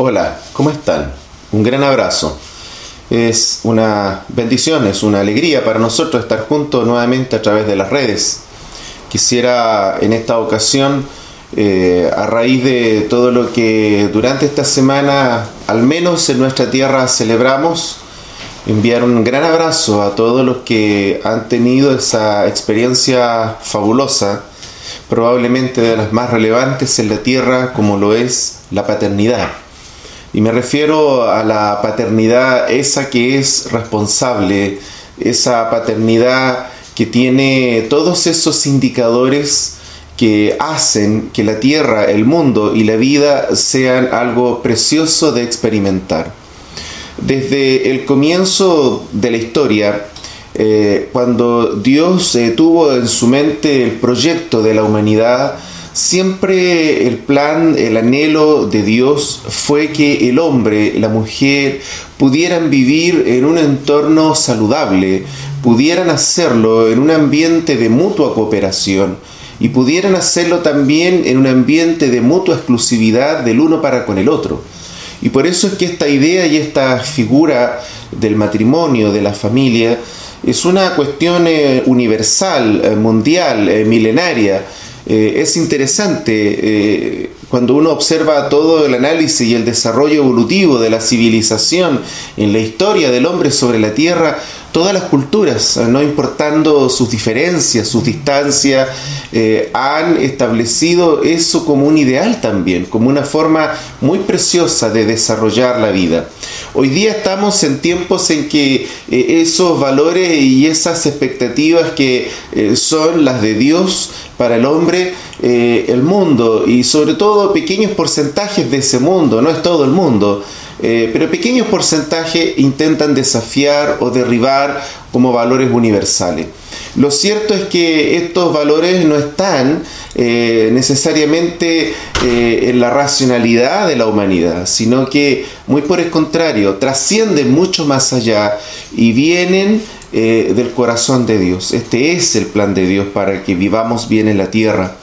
Hola, ¿cómo están? Un gran abrazo. Es una bendición, es una alegría para nosotros estar juntos nuevamente a través de las redes. Quisiera en esta ocasión, eh, a raíz de todo lo que durante esta semana, al menos en nuestra tierra, celebramos, enviar un gran abrazo a todos los que han tenido esa experiencia fabulosa, probablemente de las más relevantes en la tierra, como lo es la paternidad. Y me refiero a la paternidad esa que es responsable, esa paternidad que tiene todos esos indicadores que hacen que la tierra, el mundo y la vida sean algo precioso de experimentar. Desde el comienzo de la historia, eh, cuando Dios eh, tuvo en su mente el proyecto de la humanidad, Siempre el plan, el anhelo de Dios fue que el hombre, la mujer, pudieran vivir en un entorno saludable, pudieran hacerlo en un ambiente de mutua cooperación y pudieran hacerlo también en un ambiente de mutua exclusividad del uno para con el otro. Y por eso es que esta idea y esta figura del matrimonio, de la familia, es una cuestión eh, universal, eh, mundial, eh, milenaria, eh, es interesante eh, cuando uno observa todo el análisis y el desarrollo evolutivo de la civilización en la historia del hombre sobre la Tierra, todas las culturas, no importando sus diferencias, sus distancias, eh, han establecido eso como un ideal también, como una forma muy preciosa de desarrollar la vida. Hoy día estamos en tiempos en que esos valores y esas expectativas que son las de Dios para el hombre eh, el mundo y sobre todo pequeños porcentajes de ese mundo, no es todo el mundo, eh, pero pequeños porcentajes intentan desafiar o derribar como valores universales. Lo cierto es que estos valores no están eh, necesariamente en la racionalidad de la humanidad, sino que muy por el contrario, trascienden mucho más allá y vienen eh, del corazón de Dios. Este es el plan de Dios para que vivamos bien en la tierra.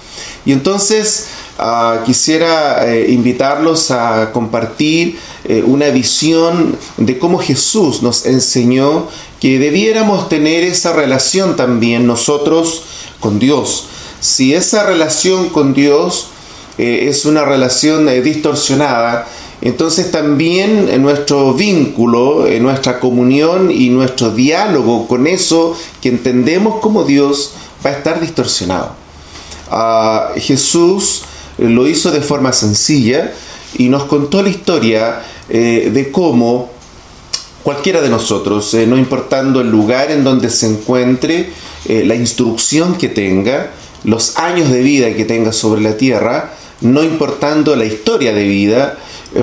Y entonces ah, quisiera eh, invitarlos a compartir eh, una visión de cómo Jesús nos enseñó que debiéramos tener esa relación también nosotros con Dios. Si esa relación con Dios es una relación distorsionada, entonces también nuestro vínculo, nuestra comunión y nuestro diálogo con eso que entendemos como Dios va a estar distorsionado. Ah, Jesús lo hizo de forma sencilla y nos contó la historia eh, de cómo cualquiera de nosotros, eh, no importando el lugar en donde se encuentre, eh, la instrucción que tenga, los años de vida que tenga sobre la tierra, no importando la historia de vida,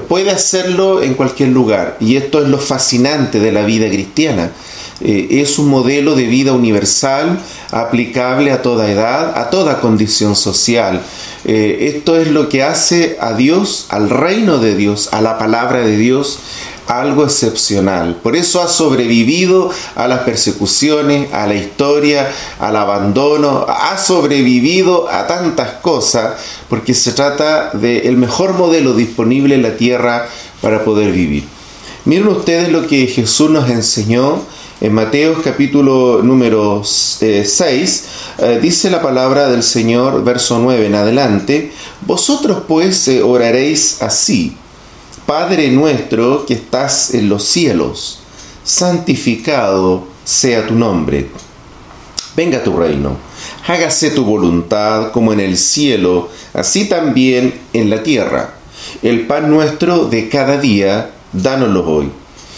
puede hacerlo en cualquier lugar. Y esto es lo fascinante de la vida cristiana. Eh, es un modelo de vida universal, aplicable a toda edad, a toda condición social. Eh, esto es lo que hace a Dios, al reino de Dios, a la palabra de Dios, algo excepcional. Por eso ha sobrevivido a las persecuciones, a la historia, al abandono, ha sobrevivido a tantas cosas, porque se trata del mejor modelo disponible en la tierra para poder vivir. Miren ustedes lo que Jesús nos enseñó en Mateo capítulo número 6, eh, eh, dice la palabra del Señor, verso 9 en adelante, vosotros pues eh, oraréis así Padre nuestro que estás en los cielos, santificado sea tu nombre. Venga tu reino, hágase tu voluntad como en el cielo, así también en la tierra. El pan nuestro de cada día, dánoslo hoy.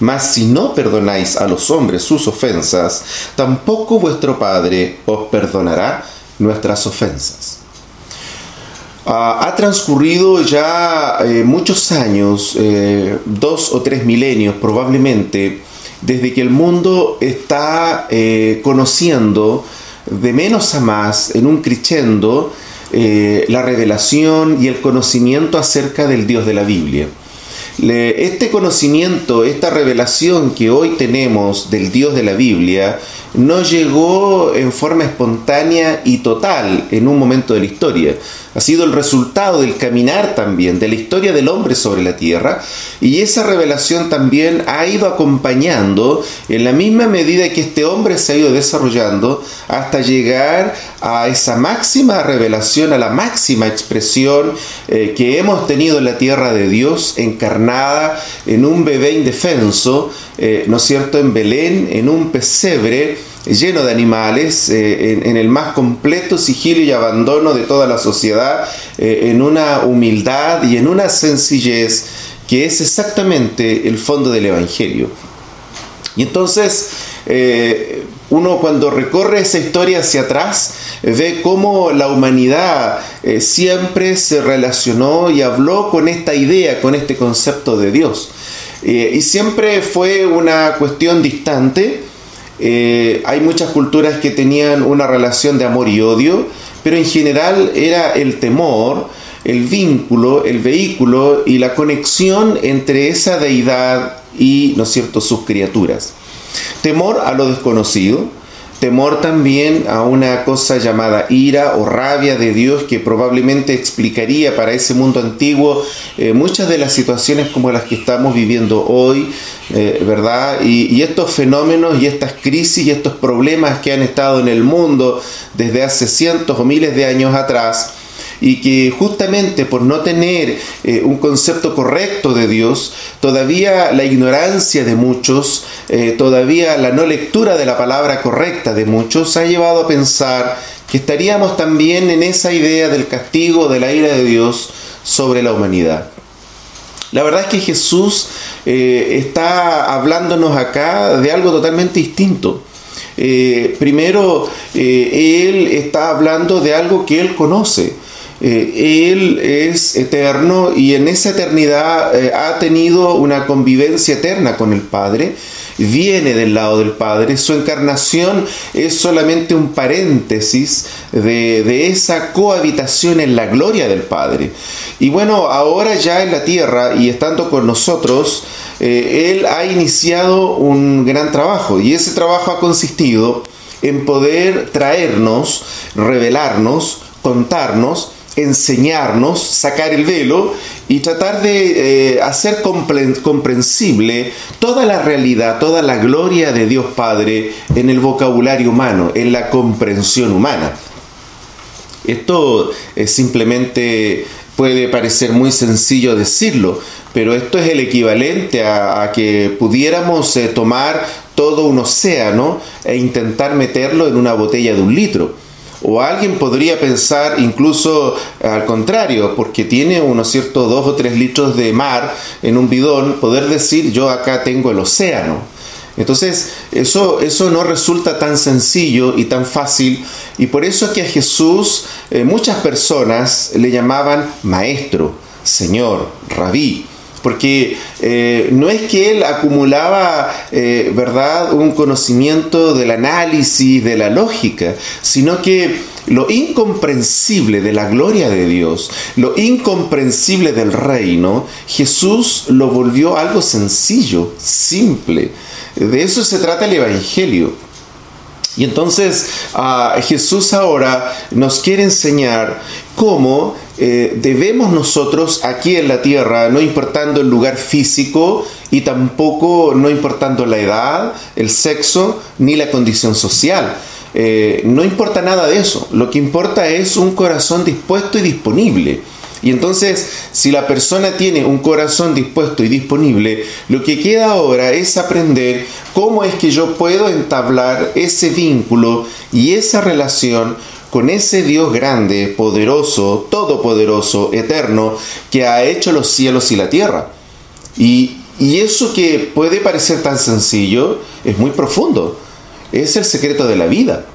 Mas si no perdonáis a los hombres sus ofensas, tampoco vuestro Padre os perdonará nuestras ofensas. Ah, ha transcurrido ya eh, muchos años, eh, dos o tres milenios probablemente, desde que el mundo está eh, conociendo de menos a más, en un crescendo, la revelación y el conocimiento acerca del Dios de la Biblia. Este conocimiento, esta revelación que hoy tenemos del Dios de la Biblia, no llegó en forma espontánea y total en un momento de la historia. Ha sido el resultado del caminar también, de la historia del hombre sobre la tierra, y esa revelación también ha ido acompañando en la misma medida que este hombre se ha ido desarrollando hasta llegar a esa máxima revelación, a la máxima expresión eh, que hemos tenido en la tierra de Dios, encarnada en un bebé indefenso, eh, ¿no es cierto?, en Belén, en un pesebre, lleno de animales, eh, en, el más completo sigilo y abandono de toda la sociedad, en una humildad y en una sencillez que es exactamente el fondo del Evangelio. Y entonces, uno cuando recorre esa historia hacia atrás, ve cómo la humanidad siempre se relacionó y habló con esta idea, con este concepto de Dios. y siempre fue una cuestión distante, eh, hay muchas culturas que tenían una relación de amor y odio, pero en general era el temor, el vínculo, el vehículo y la conexión entre esa deidad y, ¿no es cierto?, sus criaturas. Temor a lo desconocido, temor también a una cosa llamada ira o rabia de Dios que probablemente explicaría para ese mundo antiguo eh, muchas de las situaciones como las que estamos viviendo hoy, eh, ¿verdad? y, estos fenómenos y estas crisis y estos problemas que han estado en el mundo desde hace cientos o miles de años atrás, y que justamente por no tener eh, un concepto correcto de Dios, todavía la ignorancia de muchos, eh, todavía la no lectura de la palabra correcta de muchos ha llevado a pensar que estaríamos también en esa idea del castigo, de la ira de Dios sobre la humanidad. La verdad es que Jesús eh, está hablándonos acá de algo totalmente distinto. primero, Él está hablando de algo que Él conoce. Eh, él es eterno y en esa eternidad eh, ha tenido una convivencia eterna con el Padre, viene del lado del Padre, su encarnación es solamente un paréntesis de, esa cohabitación en la gloria del Padre. Y bueno, ahora ya en la tierra y estando con nosotros, eh, Él ha iniciado un gran trabajo y ese trabajo ha consistido en poder traernos, revelarnos, contarnos, enseñarnos, sacar el velo y tratar de eh, hacer comprensible toda la realidad, toda la gloria de Dios Padre en el vocabulario humano, en la comprensión humana. Esto es simplemente puede parecer muy sencillo decirlo, pero esto es el equivalente a, que pudiéramos eh, tomar todo un océano e intentar meterlo en una botella de un litro o alguien podría pensar incluso al contrario, porque tiene unos ciertos dos o tres litros de mar en un bidón, poder decir yo acá tengo el océano. Entonces, eso, eso no resulta tan sencillo y tan fácil, y por eso es que a Jesús eh, muchas personas le llamaban maestro, señor, rabí porque eh, no es que él acumulaba, eh, ¿verdad?, un conocimiento del análisis, de la lógica, sino que lo incomprensible de la gloria de Dios, lo incomprensible del reino, Jesús lo volvió algo sencillo, simple. De eso se trata el Evangelio. Y entonces ah, Jesús ahora nos quiere enseñar cómo eh, debemos nosotros aquí en la tierra, no importando el lugar físico y tampoco no importando la edad, el sexo ni la condición social. Eh, no importa nada de eso, lo que importa es un corazón dispuesto y disponible. Y entonces, si la persona tiene un corazón dispuesto y disponible, lo que queda ahora es aprender cómo es que yo puedo entablar ese vínculo y esa relación con ese Dios grande, poderoso, todopoderoso, eterno, que ha hecho los cielos y la tierra. Y, eso que puede parecer tan sencillo es muy profundo. Es el secreto de la vida.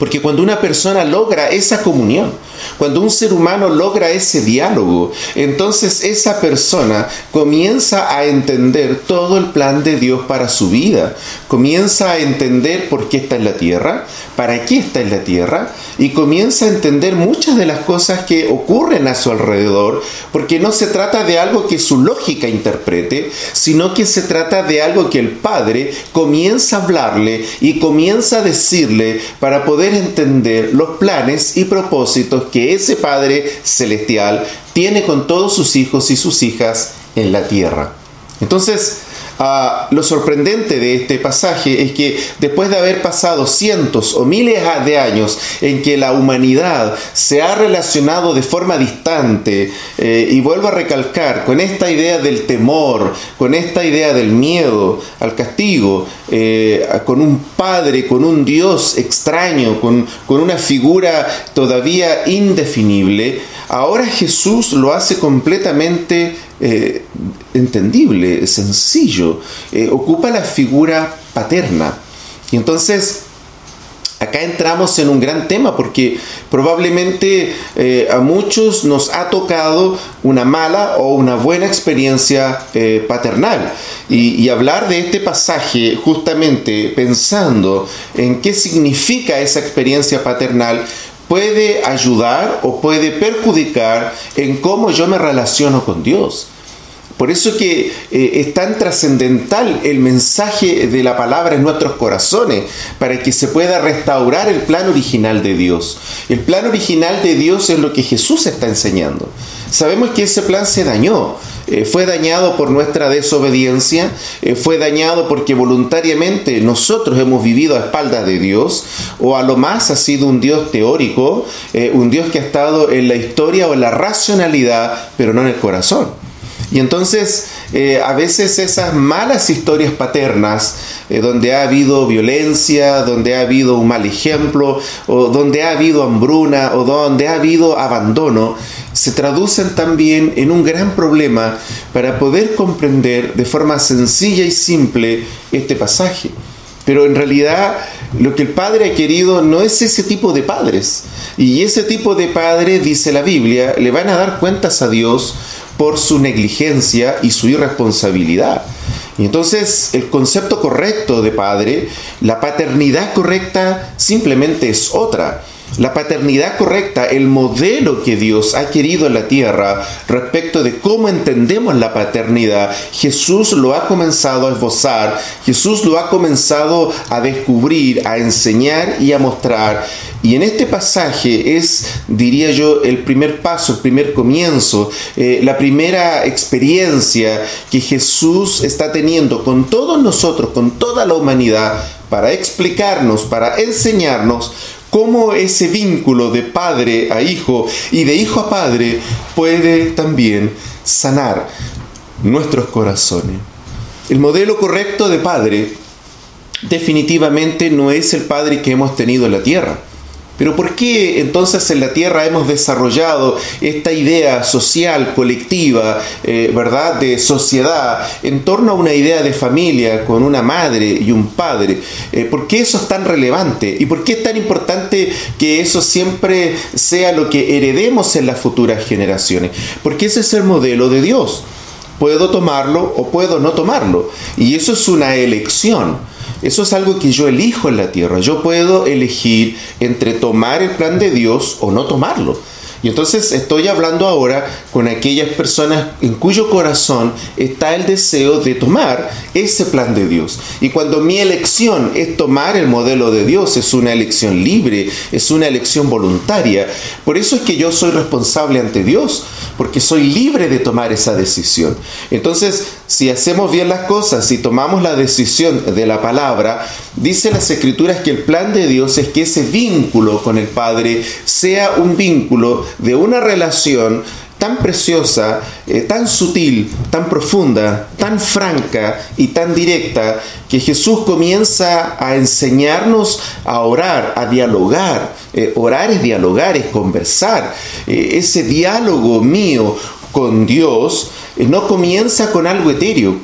Porque cuando una persona logra esa comunión, Cuando un ser humano logra ese diálogo, entonces esa persona comienza a entender todo el plan de Dios para su vida, comienza a entender por qué está en la tierra, para qué está en la tierra, y comienza a entender muchas de las cosas que ocurren a su alrededor, porque no se trata de algo que su lógica interprete, sino que se trata de algo que el Padre comienza a hablarle y comienza a decirle para poder entender los planes y propósitos que ese Padre celestial tiene con todos sus hijos y sus hijas en la tierra. Entonces, Ah, lo sorprendente de este pasaje es que después de haber pasado cientos o miles de años en que la humanidad se ha relacionado de forma distante, eh, y vuelvo a recalcar, con esta idea del temor, con esta idea del miedo al castigo, eh, con un padre, con un Dios extraño, con, con una figura todavía indefinible, ahora Jesús lo hace completamente eh, entendible, sencillo, eh, ocupa la figura paterna. Y entonces, acá entramos en un gran tema porque probablemente eh, a muchos nos ha tocado una mala o una buena experiencia paternal. Y, y, hablar de este pasaje justamente pensando en qué significa esa experiencia paternal puede ayudar o puede perjudicar en cómo yo me relaciono con Dios. Por eso que eh, es tan trascendental el mensaje de la palabra en nuestros corazones, para que se pueda restaurar el plan original de Dios. El plan original de Dios es lo que Jesús está enseñando. Sabemos que ese plan se dañó, eh, fue dañado por nuestra desobediencia, eh, fue dañado porque voluntariamente nosotros hemos vivido a espaldas de Dios, o a lo más ha sido un Dios teórico, eh, un Dios que ha estado en la historia o en la racionalidad, pero no en el corazón. Y entonces a veces esas malas historias paternas, donde ha habido violencia, donde ha habido un mal ejemplo, o donde ha habido hambruna, o donde ha habido abandono, se traducen también en un gran problema para poder comprender de forma sencilla y simple este pasaje. Pero en realidad lo que el Padre ha querido no es ese tipo de padres. Y ese tipo de padre, dice la Biblia, le van a dar cuentas a Dios por su negligencia y su irresponsabilidad. Y entonces el concepto correcto de padre, la paternidad correcta, simplemente es otra. La paternidad correcta, el modelo que Dios ha querido en la tierra respecto de cómo entendemos la paternidad, Jesús lo ha comenzado a esbozar, Jesús lo ha comenzado a descubrir, a enseñar y a mostrar. Y en este pasaje es, diría yo, el primer paso, el primer comienzo, eh, la primera experiencia que Jesús está teniendo con todos nosotros, con toda la humanidad, para explicarnos, para enseñarnos cómo ese vínculo de padre a hijo y de hijo a padre puede también sanar nuestros corazones. El modelo correcto de padre definitivamente no es el padre que hemos tenido en la tierra. Pero ¿por qué entonces en la Tierra hemos desarrollado esta idea social, colectiva, eh, verdad, de sociedad, en torno a una idea de familia con una madre y un padre? Eh, ¿Por qué eso es tan relevante? ¿Y por qué es tan importante que eso siempre sea lo que heredemos en las futuras generaciones? Porque ese es el modelo de Dios. Puedo tomarlo o puedo no tomarlo. Y eso es una elección. Eso es algo que yo elijo en la tierra. Yo puedo elegir entre tomar el plan de Dios o no tomarlo. Y entonces estoy hablando ahora con aquellas personas en cuyo corazón está el deseo de tomar ese plan de Dios. Y cuando mi elección es tomar el modelo de Dios, es una elección libre, es una elección voluntaria. Por eso es que yo soy responsable ante Dios, porque soy libre de tomar esa decisión. Entonces, si hacemos bien las cosas, si tomamos la decisión de la palabra, dice las escrituras que el plan de Dios es que ese vínculo con el Padre sea un vínculo de una relación tan preciosa, eh, tan sutil, tan profunda, tan franca y tan directa, que Jesús comienza a enseñarnos a orar, a dialogar. Eh, orar es dialogar, es conversar. Eh, ese diálogo mío con Dios no comienza con algo etéreo,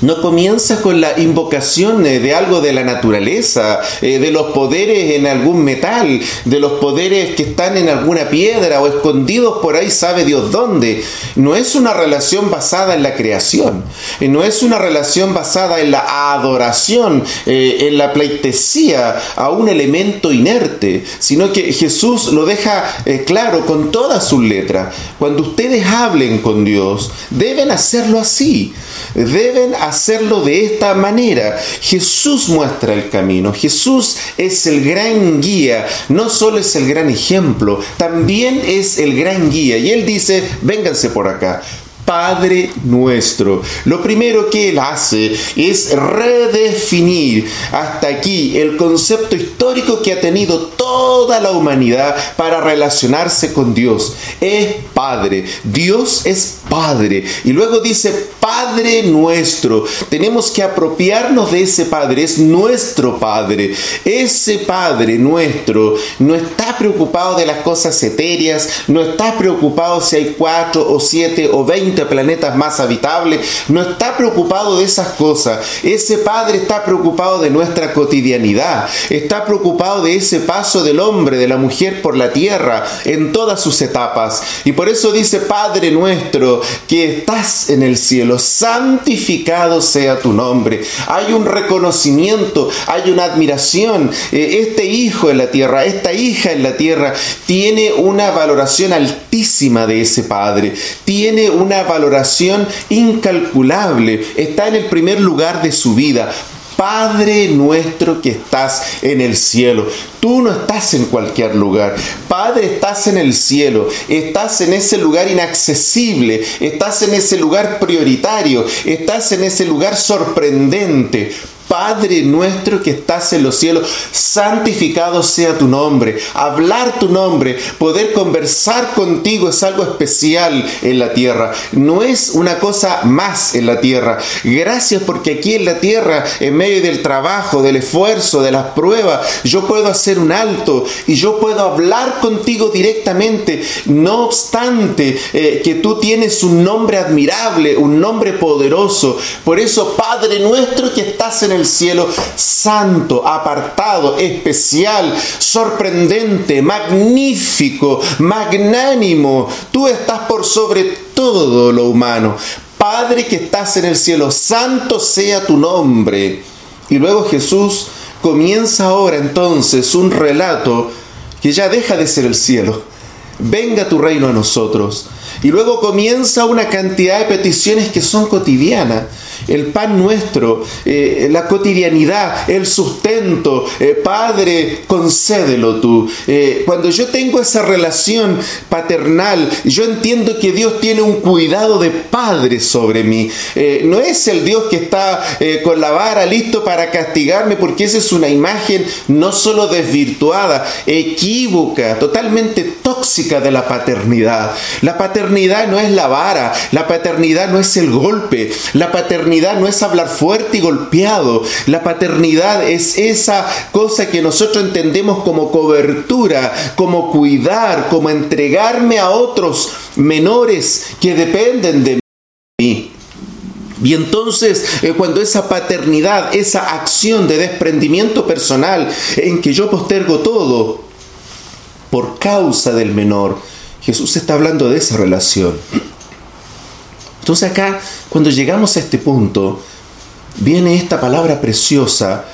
no comienza con la invocación eh, de algo de la naturaleza, eh, de los poderes en algún metal, de los poderes que están en alguna piedra o escondidos por ahí sabe Dios dónde. No es una relación basada en la creación, eh, no es una relación basada en la adoración, en la pleitesía a un elemento inerte, sino que Jesús lo deja claro con todas sus letras. Cuando ustedes hablen con Dios, deben hacerlo así, deben hacerlo de esta manera. Jesús muestra el camino, Jesús es el gran guía, no solo es el gran ejemplo, también es el gran guía. Y él dice, vénganse por acá, Padre nuestro. Lo primero que él hace es redefinir hasta aquí el concepto histórico que ha tenido toda la humanidad para relacionarse con Dios. Es Padre. Dios es Padre. Y luego dice, Padre nuestro. Tenemos que apropiarnos de ese Padre. Es nuestro Padre. Ese Padre nuestro no está preocupado de las cosas etéreas, no está preocupado si hay cuatro o siete o veinte planetas más habitables, no está preocupado de esas cosas. Ese Padre está preocupado de nuestra cotidianidad, está preocupado de ese paso del hombre, de la mujer por la tierra en todas sus etapas. Y por eso dice, Padre nuestro, que estás en el cielo, santificado sea tu nombre. Hay un reconocimiento, hay una admiración. Eh, este hijo en la tierra, esta hija en la tierra, tiene una valoración altísima de ese Padre, tiene una valoración incalculable, está en el primer lugar de su vida. Padre nuestro que estás en el cielo. Tú no estás en cualquier lugar. Padre, estás en el cielo. Estás en ese lugar inaccesible. Estás en ese lugar prioritario. Estás en ese lugar sorprendente. Padre nuestro que estás en los cielos, santificado sea tu nombre. Hablar tu nombre, poder conversar contigo es algo especial en la tierra. No es una cosa más en la tierra. Gracias porque aquí en la tierra, en medio del trabajo, del esfuerzo, de las pruebas, yo puedo hacer un alto y yo puedo hablar contigo directamente. No obstante eh, que tú tienes un nombre admirable, un nombre poderoso. Por eso, Padre nuestro que estás en el cielo, santo, apartado, especial, sorprendente, magnífico, magnánimo. Tú estás por sobre todo lo humano. Padre que estás en el cielo, santo sea tu nombre. Y luego Jesús comienza ahora entonces un relato que ya deja de ser el cielo. Venga tu reino a nosotros. Y luego comienza una cantidad de peticiones que son cotidianas el pan nuestro, eh, la cotidianidad, el sustento. Eh, Padre, concédelo tú. Eh, cuando yo tengo esa relación paternal, yo entiendo que Dios tiene un cuidado de padre sobre mí. no es el Dios que está con la vara listo para castigarme, porque esa es una imagen no solo desvirtuada, equívoca, totalmente tóxica de la paternidad. La paternidad no es la vara, la paternidad no es el golpe, la paternidad no es hablar fuerte y golpeado. La paternidad es esa cosa que nosotros entendemos como cobertura, como cuidar, como entregarme a otros menores que dependen de mí. Y entonces, eh, cuando esa paternidad, esa acción de desprendimiento personal en que yo postergo todo por causa del menor, Jesús está hablando de esa relación. Entonces acá, cuando llegamos a este punto, viene esta palabra preciosa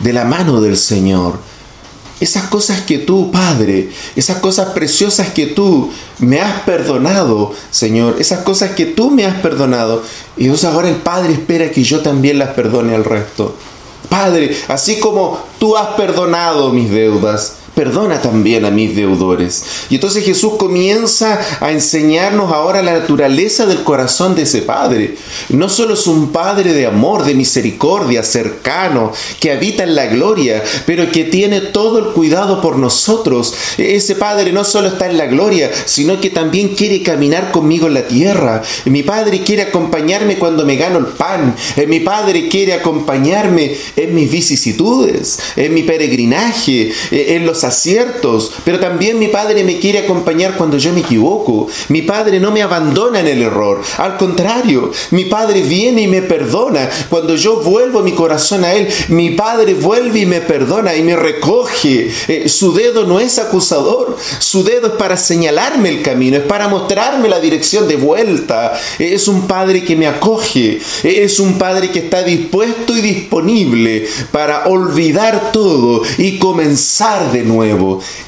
de la mano del Señor. Esas cosas que tú, Padre, esas cosas preciosas que tú me has perdonado, Señor, esas cosas que tú me has perdonado. Y entonces ahora el Padre espera que yo también las perdone al resto. Padre, así como tú has perdonado mis deudas, perdona también a mis deudores. Y entonces Jesús comienza a enseñarnos ahora la naturaleza del corazón de ese Padre. No solo es un Padre de amor, de misericordia, cercano, que habita en la gloria, pero que tiene todo el cuidado por nosotros. Ese Padre no solo está en la gloria, sino que también quiere caminar conmigo en la tierra. Mi Padre quiere acompañarme cuando me gano el pan. Mi Padre quiere acompañarme en mis vicisitudes, en mi peregrinaje, en los aciertos, pero también mi Padre me quiere acompañar cuando yo me equivoco. Mi Padre no me abandona en el error. Al contrario, mi Padre viene y me perdona. Cuando yo vuelvo mi corazón a Él, mi Padre vuelve y me perdona y me recoge. Eh, su dedo no es acusador, su dedo es para señalarme el camino, es para mostrarme la dirección de vuelta. Es un Padre que me acoge, es un Padre que está dispuesto y disponible para olvidar todo y comenzar de nuevo.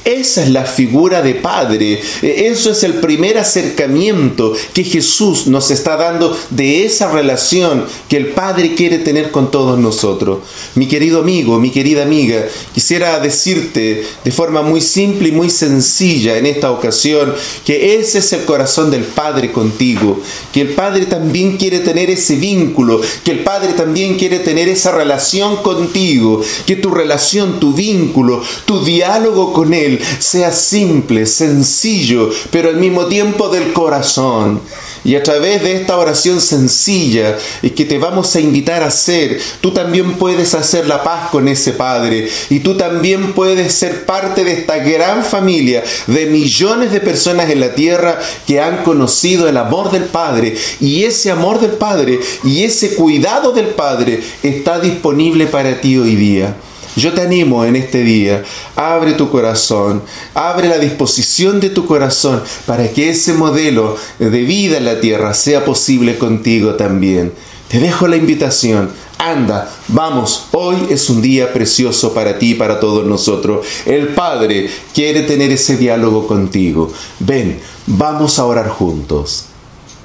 Esa es la figura de Padre. Eso es el primer acercamiento que Jesús nos está dando de esa relación que el Padre quiere tener con todos nosotros. Mi querido amigo, mi querida amiga, quisiera decirte de forma muy simple y muy sencilla en esta ocasión que ese es el corazón del Padre contigo, que el Padre también quiere tener ese vínculo, que el Padre también quiere tener esa relación contigo, que tu relación, tu vínculo, tu diálogo con Él sea simple, sencillo, pero al mismo tiempo del corazón. Y a través de esta oración sencilla que te vamos a invitar a hacer, tú también puedes hacer la paz con ese Padre. Y tú también puedes ser parte de esta gran familia de millones de personas en la tierra que han conocido el amor del Padre. Y ese amor del Padre y ese cuidado del Padre está disponible para ti hoy día. Yo te animo en este día, abre tu corazón, abre la disposición de tu corazón para que ese modelo de vida en la tierra sea posible contigo también. Te dejo la invitación. Anda, vamos, hoy es un día precioso para ti y para todos nosotros. El Padre quiere tener ese diálogo contigo. Ven, vamos a orar juntos.